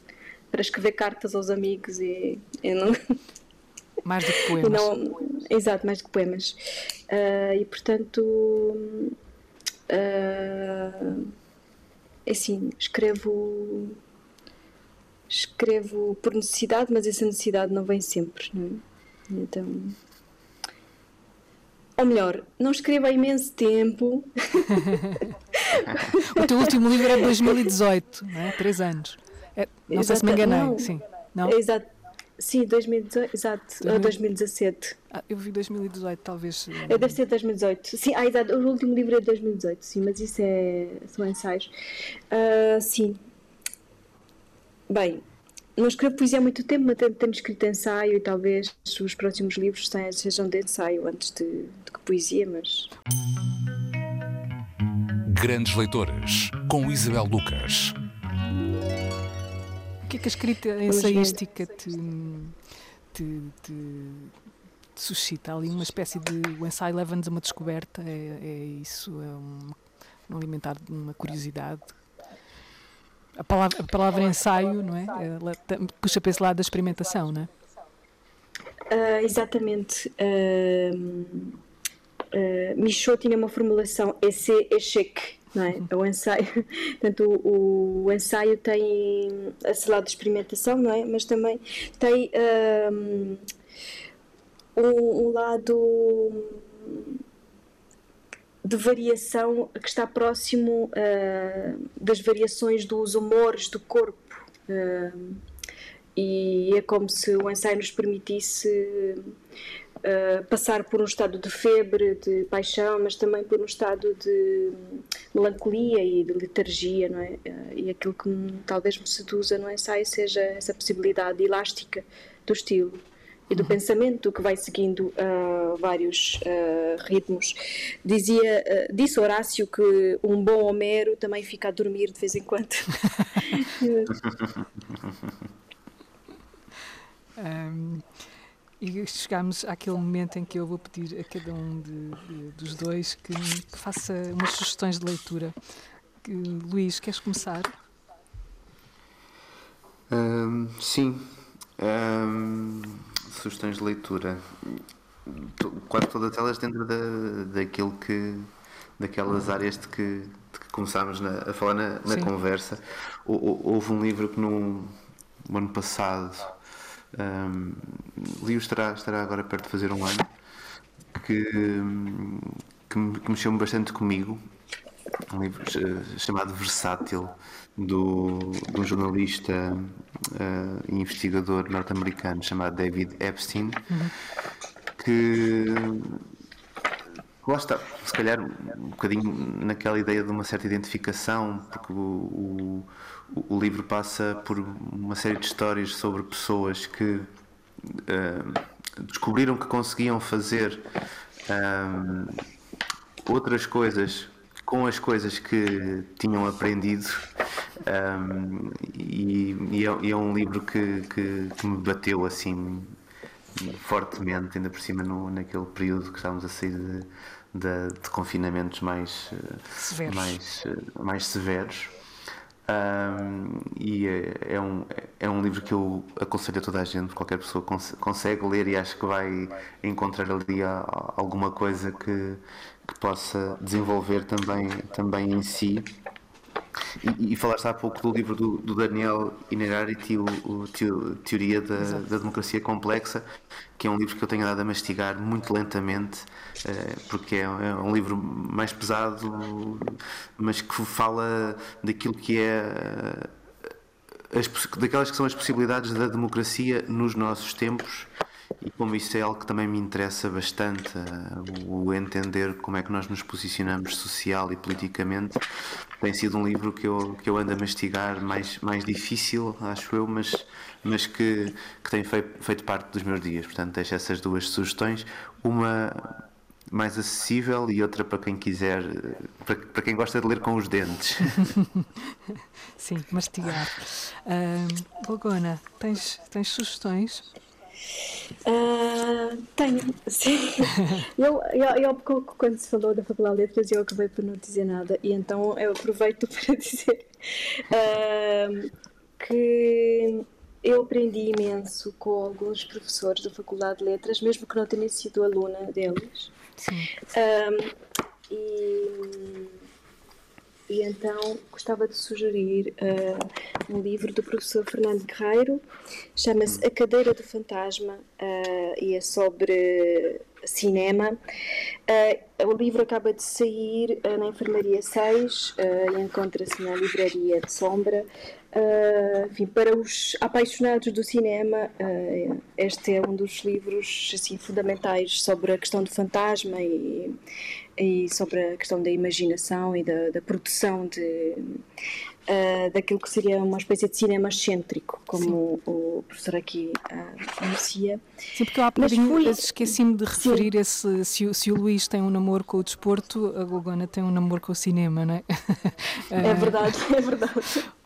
para escrever cartas aos amigos e eu não. <laughs> Mais do que poemas. Não, exato, mais do que poemas. Uh, e portanto. Uh, assim, escrevo escrevo por necessidade, mas essa necessidade não vem sempre, não é? Então, ou melhor, não escrevo há imenso tempo. <laughs> o teu último livro é de 2018, não é? Três anos. É, não Exato, sei se me enganei, não, sim. Não? Exato. Sim, 2018, exato, 2000... 2017. Ah, eu vi 2018, talvez. É, deve ser 2018. Sim, ah, exato, o último livro é de 2018, sim, mas isso é, são ensaios. Uh, sim. Bem, não escrevo poesia há muito tempo, mas tenho, tenho escrito ensaio e talvez os próximos livros sejam de ensaio antes de, de que poesia, mas. Grandes Leitoras, com Isabel Lucas que é que a escrita ensaística te, te, te, te suscita ali? Uma espécie de. O ensaio leva-nos a uma descoberta, é, é isso? É um, um alimentar de uma curiosidade? A palavra, a palavra ensaio, não é? Ela puxa para esse lado da experimentação, não é? Uh, exatamente. Uh, uh, Michaud tinha uma formulação esse échec não é? O ensaio, <laughs> portanto, o, o, ensaio tem esse lado de experimentação, não é? Mas também tem um, um, lado de variação que está próximo uh, das variações dos humores do corpo. Uh, e é como se o ensaio nos permitisse uh, passar por um estado de febre, de paixão, mas também por um estado de melancolia e de letargia, não é? Uh, e aquilo que me, talvez me seduza no ensaio seja essa possibilidade elástica do estilo e do uhum. pensamento que vai seguindo uh, vários uh, ritmos. Dizia, uh, disse Horácio que um bom Homero também fica a dormir de vez em quando. <laughs> <laughs> um, e chegamos àquele momento em que eu vou pedir a cada um de, de, dos dois que, que, faça umas sugestões de leitura. Que, Luís, queres começar? Um, sim. Um, sugestões de leitura. Quase todas elas dentro da, daquilo que daquelas áreas de que, de que começámos na, a falar na, na conversa. Houve um livro que no, no ano passado Um, livro estará, estará agora perto de fazer um ano, que, que, que mexeu-me bastante comigo. Um livro uh, chamado Versátil, do, um jornalista uh, e investigador norte-americano chamado David Epstein, uhum. que Lá está, se calhar um bocadinho naquela ideia de uma certa identificação, porque o, o livro passa por uma série de histórias sobre pessoas que uh, descobriram que conseguiam fazer um, outras coisas com as coisas que tinham aprendido um, e, e, é, e, é, um livro que, que, que, me bateu assim fortemente, ainda por cima no, naquele período que estávamos a sair de, de, de confinamentos mais severos. Mais, mais severos. Um, e é, é, um, é um livro que eu aconselho a toda a gente, qualquer pessoa cons consegue ler e acho que vai encontrar ali a, a alguma coisa que, que possa desenvolver também, também em si e, e, falaste há pouco do livro do, do Daniel Inerarity, o, o Teoria da, da, Democracia Complexa, que é um livro que eu tenho andado a mastigar muito lentamente, uh, porque é, é, um livro mais pesado, mas que fala daquilo que é. As, daquelas que são as possibilidades da democracia nos nossos tempos e como isso é algo que também me interessa bastante, eh, o entender como é que nós nos posicionamos social e politicamente, tem sido um livro que eu, que eu ando a mastigar mais, mais difícil, acho eu, mas, mas que, que tem feito, feito parte dos meus dias. Portanto, deixo essas duas sugestões. Uma mais acessível e outra para quem quiser, para, para quem gosta de ler com os dentes. <laughs> Sim, mastigar. Uh, Bogona, tens, tens sugestões? Uh, tenho, <laughs> sim. eu, eu, eu, quando se falou da Faculdade de Letras, eu acabei por não dizer nada, e então eu aproveito <laughs> para dizer uh, que eu aprendi imenso com alguns professores da Faculdade de Letras, mesmo que não tenha sido aluna deles. Sim. Uh, e e então gostava de sugerir uh, um livro do professor Fernando Guerreiro, chama-se A Cadeira do Fantasma uh, e é sobre cinema. Uh, o livro acaba de sair na Enfermaria 6 e encontra-se na Livraria de Sombra. Uh, enfim, para os apaixonados do cinema, uh, este é um dos livros assim, fundamentais sobre a questão do fantasma e, e sobre a questão da imaginação e da, da produção de, uh, daquilo que seria uma espécie de cinema excêntrico, como o, o, professor aqui uh, anuncia. Sim, porque eu há bocadinho fui... esqueci-me de referir esse, se, o, se o Luís tem um namoro com o desporto, a Gogona tem um namoro com o cinema, não é? <laughs> É verdade, <laughs> é verdade.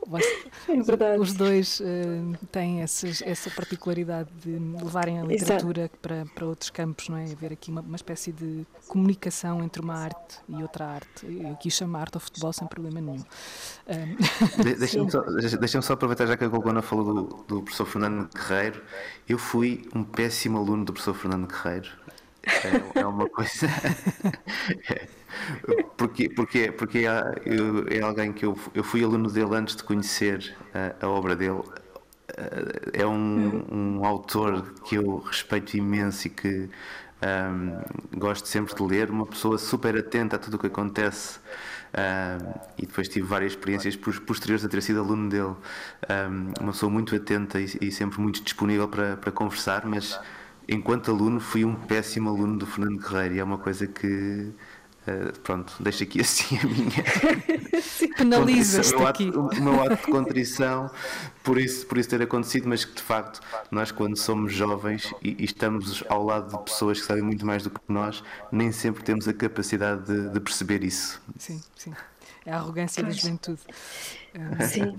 É. Os dois uh, têm esses, essa particularidade de levarem a literatura para, para outros campos, não é? Haver aqui uma, uma espécie de comunicação entre uma arte e outra arte. Eu aqui chamo arte ao futebol sem problema nenhum. Uh... De, Deixa-me só, deixa só, aproveitar, já que a Golgona falou do, do professor Fernando Guerreiro. Eu fui um péssimo aluno do professor Fernando Guerreiro. É, é uma coisa. <laughs> porque, porque, porque é, é alguém que eu, eu fui aluno dele antes de conhecer a, a obra dele. É um, um autor que eu respeito imenso e que um, gosto sempre de ler, uma pessoa super atenta a tudo o que acontece. Um, e depois tive várias experiências posteriores a ter sido aluno dele. Um, uma pessoa muito atenta e, e, sempre muito disponível para, para conversar, mas enquanto aluno fui um péssimo aluno do Fernando Guerreiro e é uma coisa que Uh, pronto, deixo aqui assim a minha. <laughs> Penalizas-te aqui. O meu ato de contrição por isso, por isso ter acontecido, mas que de facto nós, quando somos jovens e, e estamos ao lado de pessoas que sabem muito mais do que nós, nem sempre temos a capacidade de, de perceber isso. Sim, sim. É a arrogância pois. da juventude. Sim.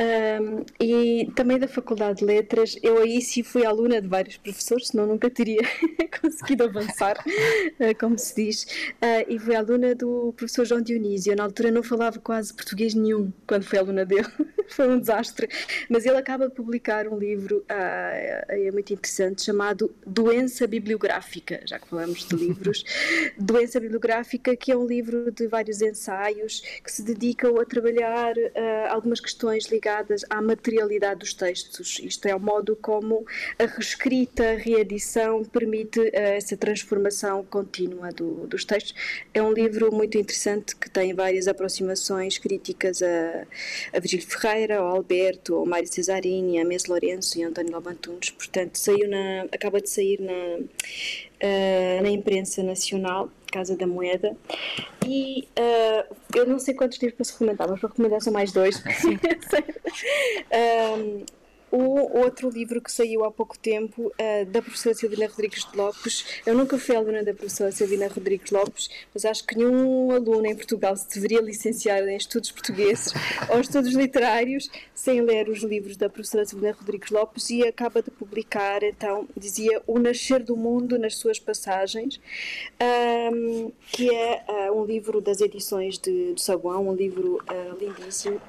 Um, e também da Faculdade de Letras, eu aí sim fui aluna de vários professores, senão nunca teria <laughs> conseguido avançar, uh, como se diz. Uh, e fui aluna do professor João Dionísio. Eu, na altura não falava quase português nenhum quando fui aluna dele. <laughs> foi um desastre. Mas ele acaba de publicar um livro uh, é muito interessante chamado Doença Bibliográfica, já que falamos de livros. <laughs> Doença Bibliográfica, que é um livro de vários ensaios que se dedicam a trabalhar uh, algumas questões ligadas à materialidade dos textos. Isto é o modo como a reescrita, a reedição permite uh, essa transformação contínua do, dos textos. É um livro muito interessante que tem várias aproximações críticas a, a Virgílio Ferreira, ao Alberto, ao Mário Cesarini, a Mês Lourenço e António Lobantunes. Portanto, saiu na, acaba de sair na, uh, na imprensa nacional, Casa da Moeda. E uh, eu não sei quantos livros para se recomendar, mas para recomendar são mais dois. um, <laughs> O outro livro que saiu há pouco tempo, uh, da professora Silvina Rodrigues de Lopes, eu nunca fui aluna da professora Silvina Rodrigues de Lopes, mas acho que nenhum aluno em Portugal se deveria licenciar em estudos portugueses <laughs> ou estudos literários sem ler os livros da professora Silvina Rodrigues Lopes e acaba de publicar, então, dizia O Nascer do Mundo nas suas passagens, um, que é uh, um livro das edições de, de Saguão, um livro uh, lindíssimo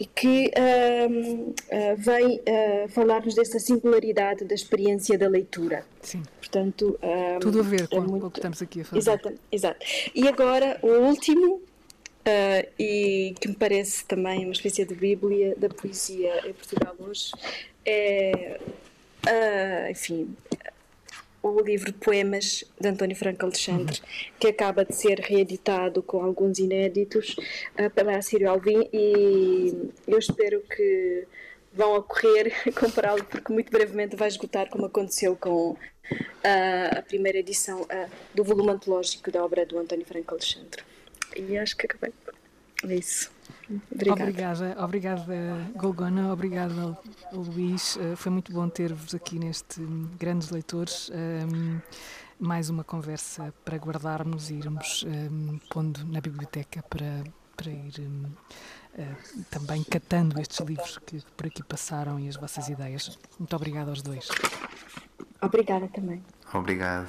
e que uh, uh, vem uh, falar-nos dessa singularidade da experiência da leitura. Sim. Portanto, Tudo a ver com, é muito... o que estamos aqui a fazer. Exato, exato. E agora, o último, e que me parece também uma espécie de bíblia da poesia em Portugal hoje, é, enfim, o livro de poemas de António Franco Alexandre, que acaba de ser reeditado com alguns inéditos uh, pela Assírio Alvim e eu espero que vão ocorrer <laughs> comprá-lo porque muito brevemente vai esgotar como aconteceu com uh, a primeira edição uh, do volume antológico da obra do António Franco Alexandre. E acho que acabei. É isso. Obrigada. Obrigada, obrigada Golgona, obrigada Luís. Uh, foi muito bom ter-vos aqui neste Grandes Leitores. Um, ehm, mais uma conversa para guardarmos e irmos um, ehm, pondo na biblioteca para, para ir um, uh, eh, também catando estes livros que por aqui passaram e as vossas ideias. Muito obrigada aos dois. Obrigada também. Obrigado.